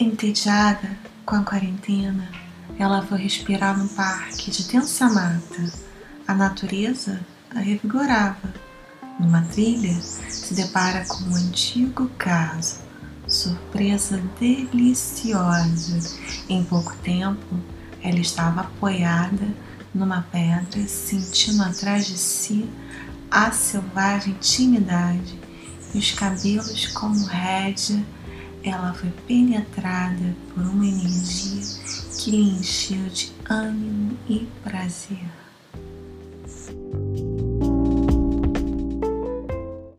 Entediada com a quarentena, ela foi respirar num parque de densa mata. A natureza a revigorava. Numa trilha, se depara com um antigo caso. Surpresa deliciosa. Em pouco tempo, ela estava apoiada numa pedra, sentindo atrás de si a selvagem intimidade e os cabelos como rédea ela foi penetrada por uma energia que lhe encheu de ânimo e prazer.